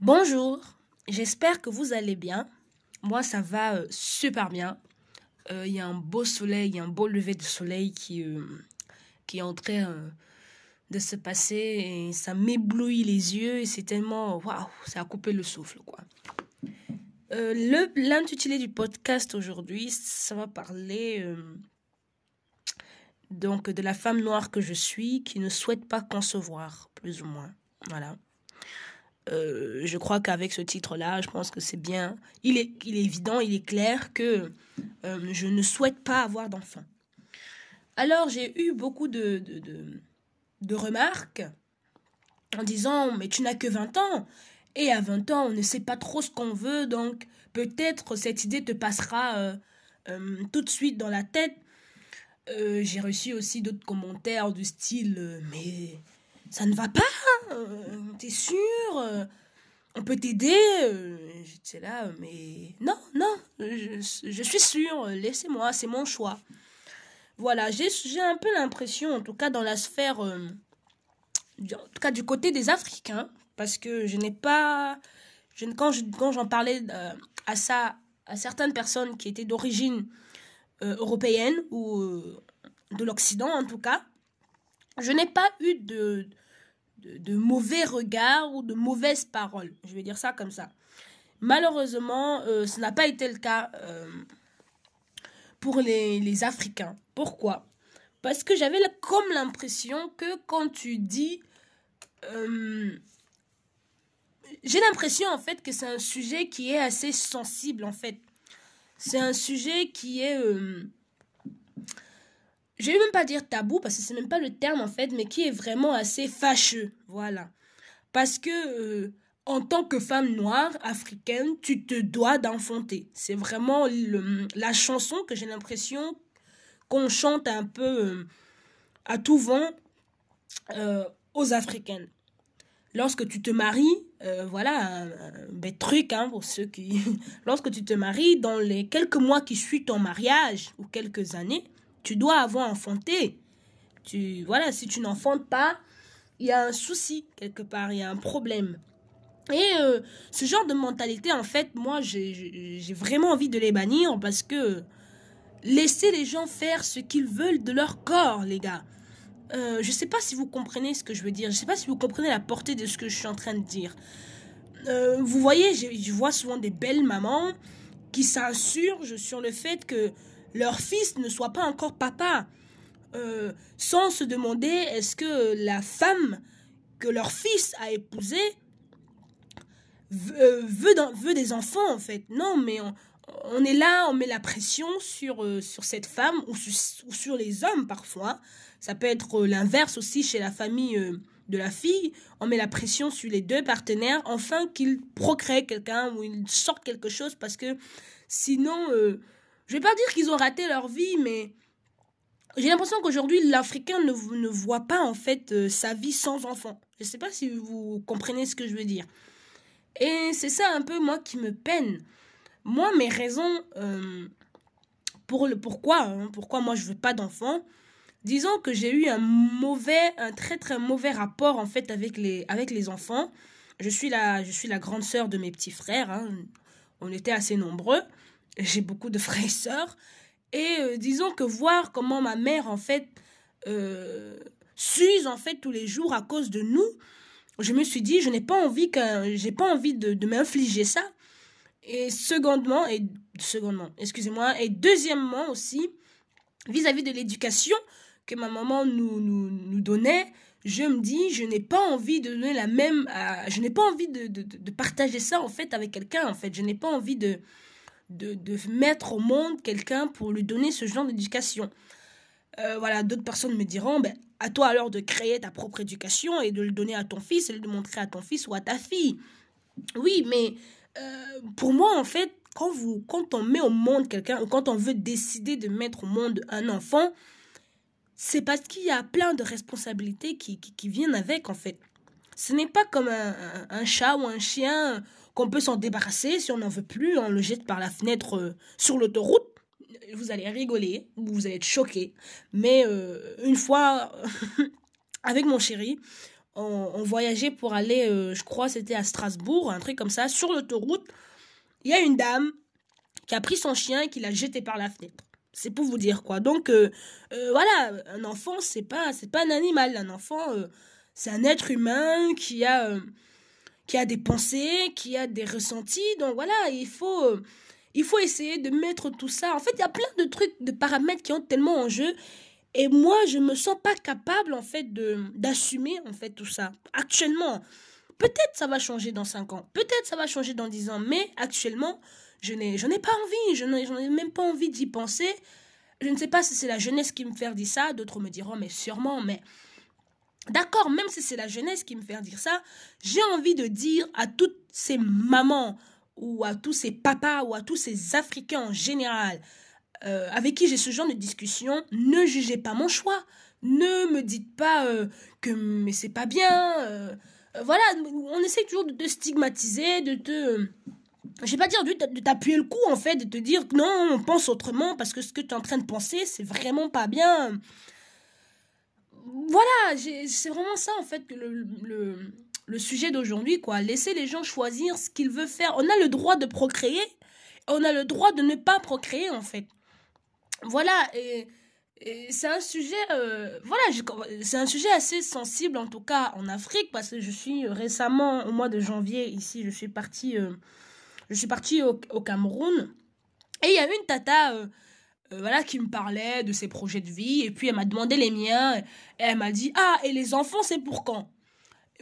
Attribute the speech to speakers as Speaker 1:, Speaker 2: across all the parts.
Speaker 1: Bonjour, j'espère que vous allez bien. Moi, ça va euh, super bien. Euh, Il y a un beau soleil, il y a un beau lever de soleil qui, euh, qui est en train de se passer et ça m'éblouit les yeux et c'est tellement... Waouh, ça a coupé le souffle, quoi. L'intitulé du podcast aujourd'hui, ça va parler donc de la femme noire que je suis qui ne souhaite pas concevoir, plus ou moins. Voilà. Euh, je crois qu'avec ce titre-là, je pense que c'est bien. Il est, il est évident, il est clair que euh, je ne souhaite pas avoir d'enfant. Alors, j'ai eu beaucoup de, de, de, de remarques en disant Mais tu n'as que 20 ans. Et à 20 ans, on ne sait pas trop ce qu'on veut, donc peut-être cette idée te passera euh, tout de suite dans la tête. J'ai reçu aussi d'autres commentaires du style Mais ça ne va pas euh, T'es sûr euh, On peut t'aider Euh, J'étais là, mais non, non, je, suis sûre, laissez-moi, c'est mon choix. Voilà, j'ai un peu l'impression, en tout cas dans la sphère, en tout cas du côté des Africains, parce que je n'ai pas, quand je- quand j'en parlais à ça, à certaines personnes qui étaient d'origine européenne ou de l'Occident en tout cas, je n'ai pas eu de, de, mauvais regards ou de mauvaises paroles. Je vais dire ça comme ça. Malheureusement, euh, ce n'a pas été le cas euh, pour les, les Africains. Pourquoi? Parce que j'avais comme l'impression que quand tu dis... euh, j'ai l'impression en fait que c'est un sujet qui est assez sensible en fait. C'est un sujet qui est... je vais même pas dire tabou parce que c'est même pas le terme en fait, mais qui est vraiment assez fâcheux. Voilà. Parce que euh, en tant que femme noire africaine, tu te dois d'enfanter. C'est vraiment la chanson que j'ai l'impression qu'on chante un peu euh, à tout vent euh, aux Africaines. Lorsque tu te maries, voilà un, truc hein, pour ceux qui. Lorsque tu te maries, dans les quelques mois qui suivent ton mariage ou quelques années, tu dois avoir enfanté. Tu, voilà, si tu n'enfantes pas, il y a un souci quelque part, il y a un problème. Et euh, ce genre de mentalité, en fait, moi, j'ai- vraiment envie de les bannir parce que laissez les gens faire ce qu'ils veulent de leur corps, les gars. Euh, je sais pas si vous comprenez ce que je veux dire. Je sais pas si vous comprenez la portée de ce que je suis en train de dire. Euh, vous voyez, je vois souvent des belles mamans qui s'insurgent sur le fait que leur fils ne soit pas encore papa, euh, sans se demander est-ce que la femme que leur fils a épousée veut, euh, veut, des enfants en fait. Non, mais on, est là, on met la pression sur, euh, sur cette femme ou sur, les hommes parfois. Ça peut être l'inverse aussi chez la famille de la fille. On met la pression sur les deux partenaires afin qu'ils procréent quelqu'un ou ils sortent quelque chose parce que sinon, je vais pas dire qu'ils ont raté leur vie, mais j'ai l'impression qu'aujourd'hui l'Africain ne, ne voit pas en fait euh, sa vie sans enfant. Je sais pas si vous comprenez ce que je veux dire. Et c'est ça un peu moi qui me peine. Moi, mes raisons euh, pour le pourquoi, hein, pourquoi moi je veux pas d'enfant, disons que j'ai eu un mauvais, un très très mauvais rapport en fait avec les, avec les enfants. Je suis la, je suis la grande sœur de mes petits frères. hein. On était assez nombreux. J'ai beaucoup de frères et sœurs. Et euh, disons que voir comment ma mère en fait euh, s'use en fait tous les jours à cause de nous, je me suis dit je n'ai pas envie que j'ai pas envie de, m'infliger ça. Et secondement et secondement, excusez-moi, et deuxièmement aussi vis-à-vis de l'éducation que ma maman nous, nous, nous donnait, je me dis, je n'ai pas envie de donner la même, je n'ai pas envie de, de- de partager ça en fait avec quelqu'un en fait, je n'ai pas envie de, de, de mettre au monde quelqu'un pour lui donner ce genre d'éducation. Euh, voilà, d'autres personnes me diront, ben, à toi alors de créer ta propre éducation et de le donner à ton fils et de le montrer à ton fils ou à ta fille. Oui, mais euh, pour moi, en fait, quand, vous, quand on met au monde quelqu'un, ou quand on veut décider de mettre au monde un enfant, c'est parce qu'il y a plein de responsabilités qui, qui, viennent avec, en fait. Ce n'est pas comme un- un chat ou un chien qu'on peut s'en débarrasser si on n'en veut plus, on le jette par la fenêtre euh, sur l'autoroute. Vous allez rigoler, ou vous allez être choqué. Mais euh, une fois, avec mon chéri, on, voyageait pour aller, je crois, c'était à Strasbourg, un truc comme ça, sur l'autoroute. Il y a une dame qui a pris son chien et qui l'a jeté par la fenêtre. C'est pour vous dire quoi. Donc voilà, un enfant c'est pas c'est pas un animal, un enfant c'est un être humain qui a qui a des pensées, qui a des ressentis. Donc voilà, il faut, il faut essayer de mettre tout ça. En fait, il y a plein de trucs, de paramètres qui ont tellement en jeu. Et moi, je me sens pas capable, en fait, de, d'assumer, en fait, tout ça. Actuellement, peut-être ça va changer dans 5 ans. Peut-être ça va changer dans 10 ans. Mais actuellement, je n'ai, je n'ai pas envie. Je n'ai, ai même pas envie d'y penser. Je ne sais pas si c'est la jeunesse qui me fait dire ça. D'autres me diront, mais sûrement, mais D'accord, même si c'est la jeunesse qui me fait dire ça, j'ai envie de dire à toutes ces mamans ou à tous ces papas ou à tous ces Africains en général euh, avec qui j'ai ce genre de discussion, ne jugez pas mon choix. Ne me dites pas euh, que mais c'est pas bien. Euh, voilà, on essaie toujours de te stigmatiser, de te je vais pas dire de t'appuyer le cou en fait, de te dire non, on pense autrement parce que ce que tu es en train de penser, c'est vraiment pas bien voilà, c'est vraiment ça en fait que le, le, sujet d'aujourd'hui, quoi. Laisser les gens choisir ce qu'ils veulent faire. On a le droit de procréer, on a le droit de ne pas procréer en fait. Voilà, et, c'est un sujet, euh, voilà, c'est un sujet assez sensible en tout cas en Afrique parce que je suis récemment au mois de janvier ici, je suis partie, euh, je suis partie au, au, Cameroun et il y a une tata. Euh, euh, voilà, qui me parlait de ses projets de vie. Et puis elle m'a demandé les miens. Et elle m'a dit Ah, et les enfants, c'est pour quand?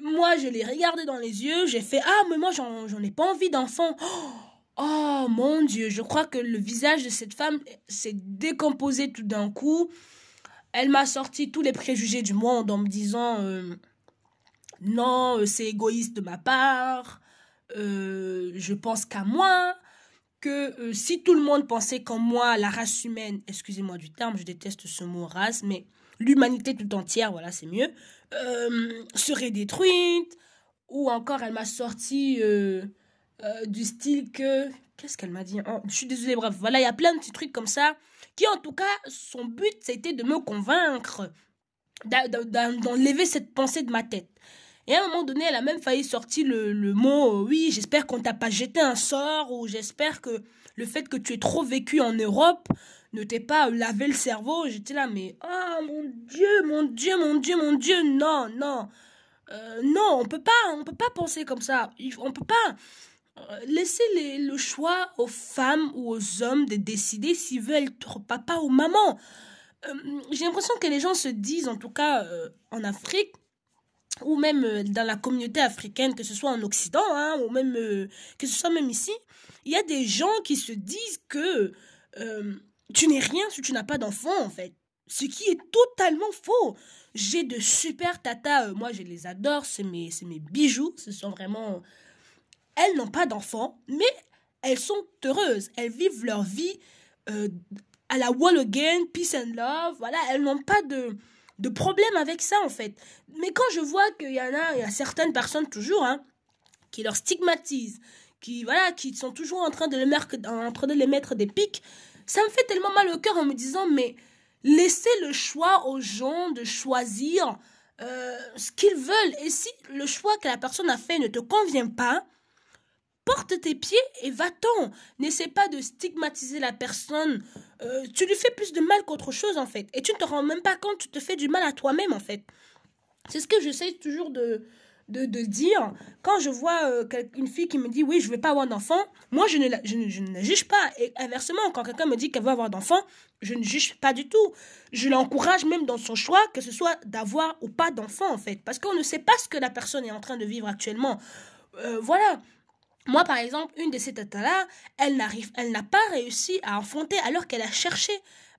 Speaker 1: Moi, je l'ai regardé dans les yeux. J'ai fait Ah, mais moi, j'en ai pas envie d'enfants. Oh mon Dieu, je crois que le visage de cette femme s'est décomposé tout d'un coup. Elle m'a sorti tous les préjugés du monde en me disant euh, Non, euh, c'est égoïste de ma part. je pense qu'à moi que euh, si tout le monde pensait comme moi, la race humaine, excusez-moi du terme, je déteste ce mot race, mais l'humanité tout entière, voilà, c'est mieux, euh, serait détruite. Ou encore, elle m'a sorti euh, du style que... Qu'est-ce qu'elle m'a dit oh, Je suis désolée, bref, voilà, il y a plein de petits trucs comme ça, qui en tout cas, son but, c'était de me convaincre, d'enlever cette pensée de ma tête. Et à un moment donné, elle a même failli sortir le, le mot euh, oui, j'espère qu'on t'a pas jeté un sort ou j'espère que le fait que tu aies trop vécu en Europe ne t'ait pas lavé le cerveau. J'étais là, mais oh mon Dieu, mon Dieu, mon Dieu, mon Dieu, non, non. Euh, non, on peut pas, on peut pas penser comme ça. On peut pas euh, laisser les, le choix aux femmes ou aux hommes de décider s'ils veulent être papa ou maman. J'ai l'impression que les gens se disent, en tout cas en Afrique, ou même euh, dans la communauté africaine, que ce soit en Occident, hein, ou même euh, que ce soit même ici, il y a des gens qui se disent que euh, tu n'es rien si tu n'as pas d'enfant, en fait. Ce qui est totalement faux. J'ai de super tatas, moi je les adore, c'est mes, mes bijoux, ce sont vraiment... Elles n'ont pas d'enfants, mais elles sont heureuses, elles vivent leur vie à la wall again, peace and love, voilà, elles n'ont pas de de problème avec ça en fait. Mais quand je vois qu'il y en a, il y a certaines personnes toujours, hein, qui leur stigmatisent, qui voilà, qui sont toujours en train de les mettre, en train de les mettre des pics, ça me fait tellement mal au cœur en me disant mais laissez le choix aux gens de choisir euh, ce qu'ils veulent. Et si le choix que la personne a fait ne te convient pas, porte tes pieds et va-t'en. N'essaie pas de stigmatiser la personne. Euh, tu lui fais plus de mal qu'autre chose en fait. Et tu ne te rends même pas compte, tu te fais du mal à toi-même en fait. C'est ce que j'essaie toujours de, de, dire. Quand je vois euh, une fille qui me dit oui, je ne vais pas avoir d'enfant, moi je ne, je, ne, je ne juge pas. Et inversement, quand quelqu'un me dit qu'elle veut avoir d'enfant, je ne juge pas du tout. Je l'encourage même dans son choix, que ce soit d'avoir ou pas d'enfant en fait. Parce qu'on ne sait pas ce que la personne est en train de vivre actuellement. Euh, voilà. Moi, par exemple, une de ces tatas-là, elle n'arrive, elle n'a pas réussi à enfanter alors qu'elle a cherché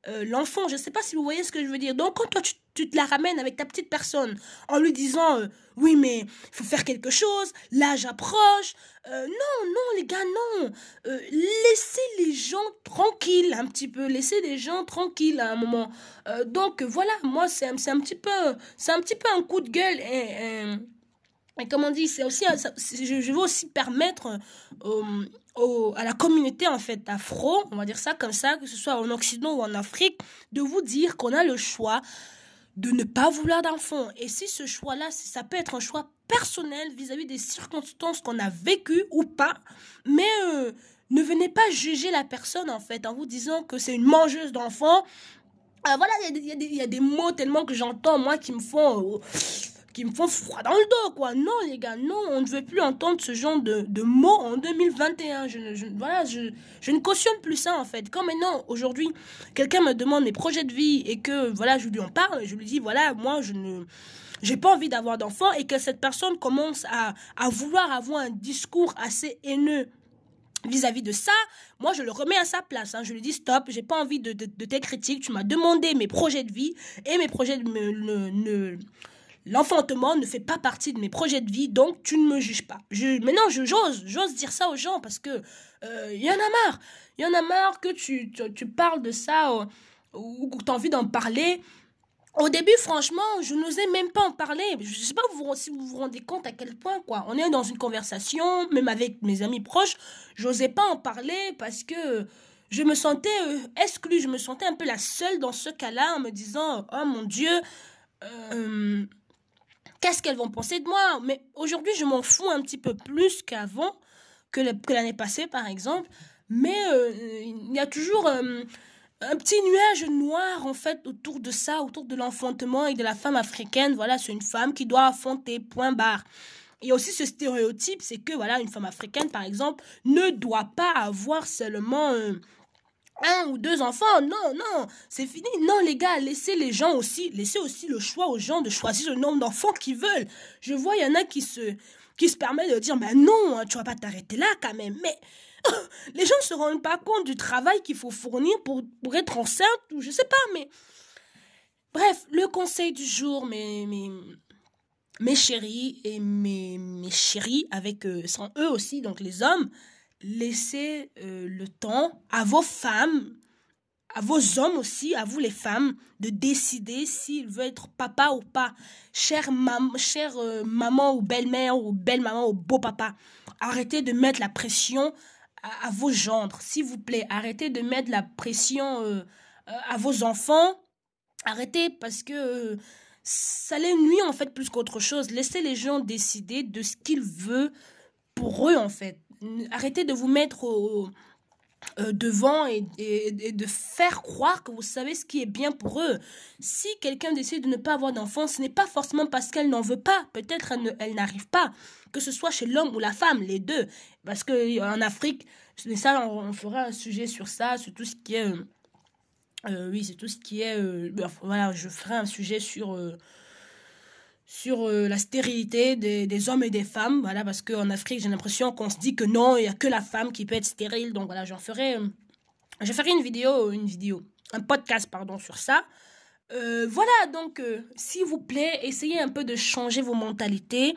Speaker 1: euh, l'enfant. Je ne sais pas si vous voyez ce que je veux dire. Donc, quand toi, tu, te la ramènes avec ta petite personne en lui disant euh, Oui, mais il faut faire quelque chose, l'âge approche. Euh, non, non, les gars, non. laissez les gens tranquilles un petit peu. Laissez les gens tranquilles à un moment. donc, voilà, moi, c'est un, un, petit peu, un petit peu un coup de gueule. Comme on dit, c'est aussi, je, veux aussi permettre euh, à la communauté en fait afro, on va dire ça comme ça, que ce soit en Occident ou en Afrique, de vous dire qu'on a le choix de ne pas vouloir d'enfant. Et si ce choix-là, ça peut être un choix personnel vis-à-vis des circonstances qu'on a vécues ou pas, mais euh, ne venez pas juger la personne en fait en vous disant que c'est une mangeuse d'enfants. Ah, voilà, il y, y, a des mots tellement que j'entends moi qui me font... Euh, qui me font froid dans le dos, quoi. Non, les gars, non, on ne veut plus entendre ce genre de, de mots en 2021. Je, voilà, je, je ne cautionne plus ça, en fait. Quand maintenant, aujourd'hui, quelqu'un me demande mes projets de vie et que, voilà, je lui en parle, je lui dis, voilà, moi, je ne j'ai pas envie d'avoir d'enfants et que cette personne commence à, à vouloir avoir un discours assez haineux vis-à-vis de ça, moi je le remets à sa place. Hein. Je lui dis stop, j'ai pas envie de, de, tes critiques. Tu m'as demandé mes projets de vie et mes projets de ne, ne, l'enfantement ne fait pas partie de mes projets de vie, donc tu ne me juges pas. Je, maintenant, je j'ose, j'ose dire ça aux gens parce que il euh, y en a marre. Il y en a marre que tu, tu, parles de ça ou, ou que tu as envie d'en parler. Au début, franchement, je n'osais même pas en parler. Je ne sais pas si vous vous rendez compte à quel point, quoi. On est dans une conversation, même avec mes amis proches, j'osais pas en parler parce que je me sentais euh, exclue, je me sentais un peu la seule dans ce cas-là en me disant, oh mon Dieu, euh, qu'est-ce qu'elles vont penser de moi? Mais aujourd'hui, je m'en fous un petit peu plus qu'avant, que l'année passée, par exemple. Mais euh, il y a toujours euh, un petit nuage noir, en fait, autour de ça, autour de l'enfantement et de la femme africaine. Voilà, c'est une femme qui doit affonter, point barre. Il y a aussi ce stéréotype, c'est que, voilà, une femme africaine, par exemple, ne doit pas avoir seulement... Euh, un ou deux enfants. Non, non, c'est fini. Non, les gars, laissez les gens aussi, laissez aussi le choix aux gens de choisir le nombre d'enfants qu'ils veulent. Je vois, il y en a qui se, qui se permettent de dire, mais non, hein, tu vas pas t'arrêter là quand même. Mais les gens ne se rendent pas compte du travail qu'il faut fournir pour, pour être enceinte ou je sais pas, mais. Bref, le conseil du jour, mes, mes, mes chéris et mes, mes chéris, avec, euh, sans eux aussi, donc les hommes, laissez euh, le temps à vos femmes, à vos hommes aussi, à vous les femmes, de décider s'ils veulent être papa ou pas. Chère, mam chère euh, maman ou belle-mère ou belle-maman ou beau-papa, arrêtez de mettre la pression à, vos gendres, s'il vous plaît. Arrêtez de mettre la pression euh, à vos enfants. Arrêtez parce que ça les nuit en fait plus qu'autre chose. Laissez les gens décider de ce qu'ils veulent pour eux en fait arrêtez de vous mettre euh, devant et, de faire croire que vous savez ce qui est bien pour eux. Si quelqu'un décide de ne pas avoir d'enfant, ce n'est pas forcément parce qu'elle n'en veut pas. Peut-être elle, n'arrive pas. Que ce soit chez l'homme ou la femme, les deux. Parce que en Afrique, ça, on, fera un sujet sur ça, sur tout ce qui est. Euh, euh, oui, c'est tout ce qui est. voilà, je ferai un sujet sur sur euh, la stérilité des, hommes et des femmes, voilà, parce qu'en Afrique, j'ai l'impression qu'on se dit que non, il n'y a que la femme qui peut être stérile, donc voilà, j'en ferai, euh, je ferai une vidéo, une vidéo, un podcast, pardon, sur ça. Euh, voilà, donc, s'il vous plaît, essayez un peu de changer vos mentalités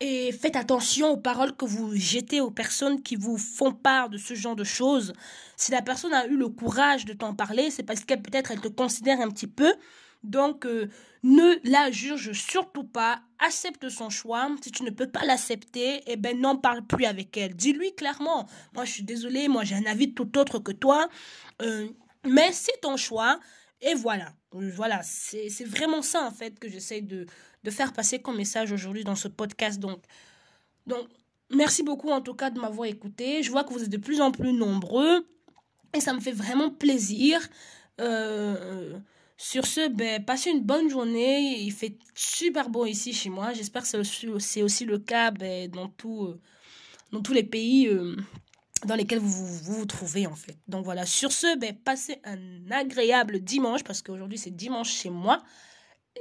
Speaker 1: et faites attention aux paroles que vous jetez aux personnes qui vous font part de ce genre de choses. Si la personne a eu le courage de t'en parler, c'est parce qu'elle peut-être elle te considère un petit peu. Donc, euh, ne la juge surtout pas. Accepte son choix. Si tu ne peux pas l'accepter, eh ben, n'en parle plus avec elle. Dis-lui clairement. Moi, je suis désolée. Moi, j'ai un avis tout autre que toi. Euh, mais c'est ton choix. Et voilà. Voilà. C'est vraiment ça, en fait, que j'essaie de, de faire passer comme message aujourd'hui dans ce podcast. Donc, donc, merci beaucoup, en tout cas, de m'avoir écouté. Je vois que vous êtes de plus en plus nombreux. Et ça me fait vraiment plaisir. Euh, sur ce, ben, passez une bonne journée. Il fait super beau ici chez moi. J'espère que c'est aussi le cas ben, euh, dans tous les pays euh, dans lesquels vous, vous, trouvez en fait. Donc voilà, sur ce, ben, passez un agréable dimanche parce qu'aujourd'hui c'est dimanche chez moi.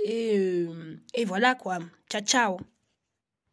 Speaker 1: Et, euh, et voilà quoi. Ciao ciao.